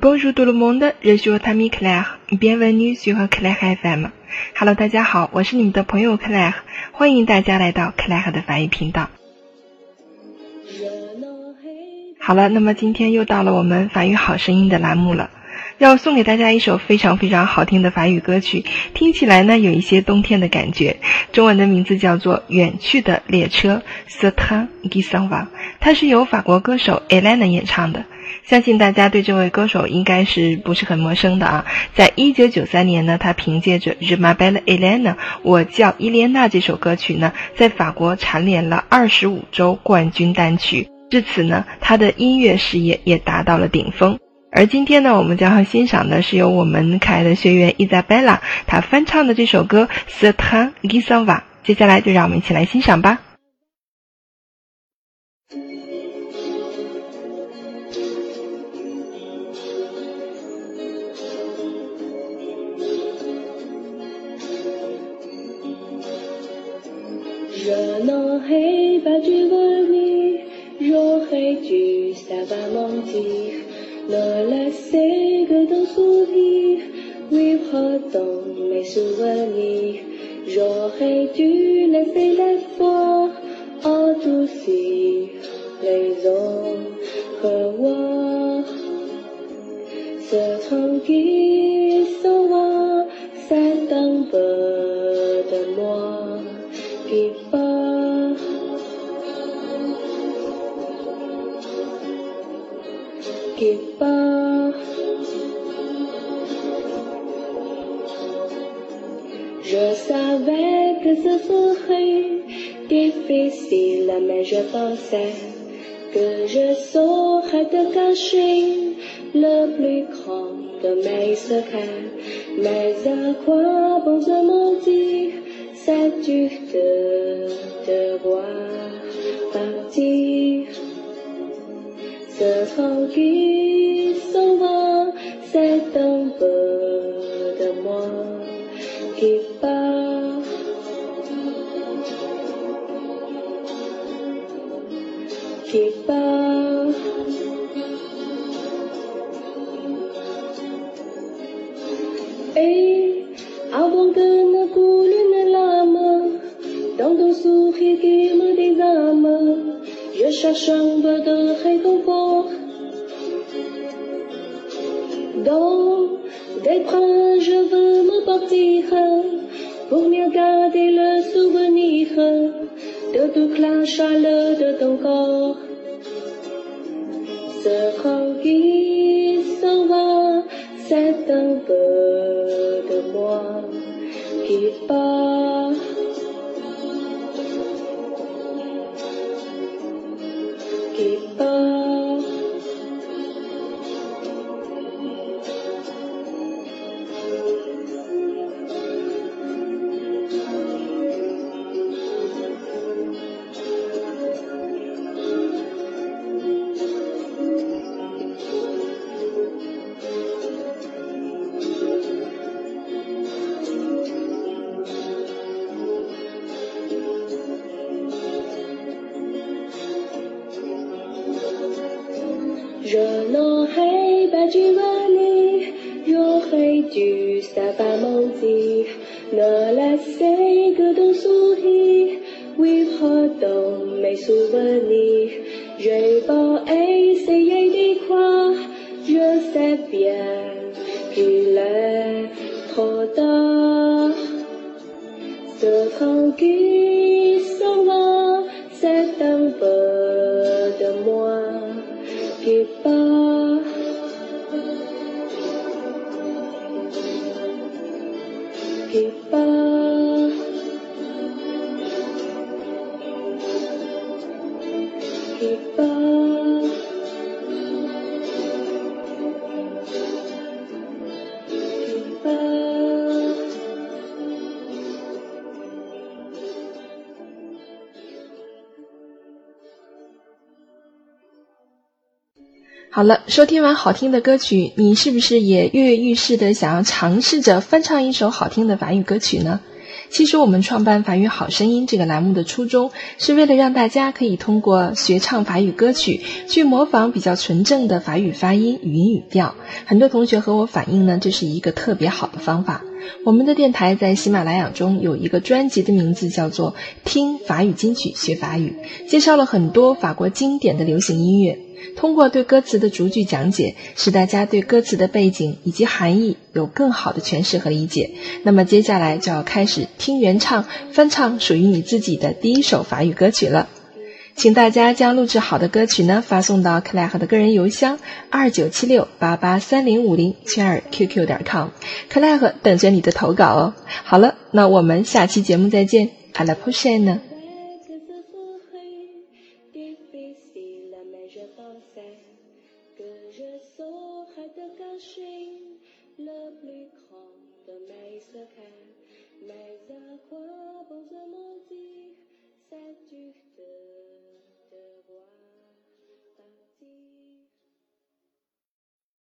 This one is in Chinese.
Bonjour tout le monde, je suis Tammy Claire. Bienvenue sur Claire FM. Hello，大家好，我是你们的朋友 Claire，欢迎大家来到 Claire 的法语频道。好了，那么今天又到了我们法语好声音的栏目了。要送给大家一首非常非常好听的法语歌曲，听起来呢有一些冬天的感觉。中文的名字叫做《远去的列车》，Ce train qui s'en va。它是由法国歌手 Elena 演唱的。相信大家对这位歌手应该是不是很陌生的啊？在一九九三年呢，他凭借着《Je m'appelle Elena》，我叫伊莲娜这首歌曲呢，在法国蝉联了二十五周冠军单曲。至此呢，他的音乐事业也达到了顶峰。而今天呢，我们将要欣赏的是由我们可爱的学员伊扎贝拉她翻唱的这首歌《Satan Gesava》。接下来就让我们一起来欣赏吧。若能黑白追过你，若黑菊散把梦记。Ne laisser que ton sourire vivre dans mes souvenirs. J'aurais dû laisser l'espoir adoucir les autres voir. Ce tranquille va, c'est un peu Part. Je savais que ce serait difficile, mais je pensais que je saurais te cacher le plus grand de mes secrets. Mais à quoi bon se mentir, dur de te voir? còn khi sông bờ đà mơ kịp bao kịp áo bông cơ nó cũ lên là mơ trong đôi su khi kia mới đi ra mơ je cherche un bonheur Dans des bras, je veux me partir pour mieux garder le souvenir de toute la chaleur de ton corps. Ce tranquille s'en va, c'est un peu de moi qui part. Qui part. Dû savoir mentir, ne laisser que ton sourire vivre dans mes 七八好了，收听完好听的歌曲，你是不是也跃跃欲试的想要尝试着翻唱一首好听的法语歌曲呢？其实我们创办《法语好声音》这个栏目的初衷，是为了让大家可以通过学唱法语歌曲，去模仿比较纯正的法语发音、语音语调。很多同学和我反映呢，这是一个特别好的方法。我们的电台在喜马拉雅中有一个专辑的名字叫做《听法语金曲学法语》，介绍了很多法国经典的流行音乐。通过对歌词的逐句讲解，使大家对歌词的背景以及含义有更好的诠释和理解。那么接下来就要开始听原唱、翻唱属于你自己的第一首法语歌曲了。请大家将录制好的歌曲呢发送到克莱赫的个人邮箱二九七六八八三零五零圈儿 QQ 点 com，克莱赫等着你的投稿哦。好了，那我们下期节目再见，à la prochaine。you.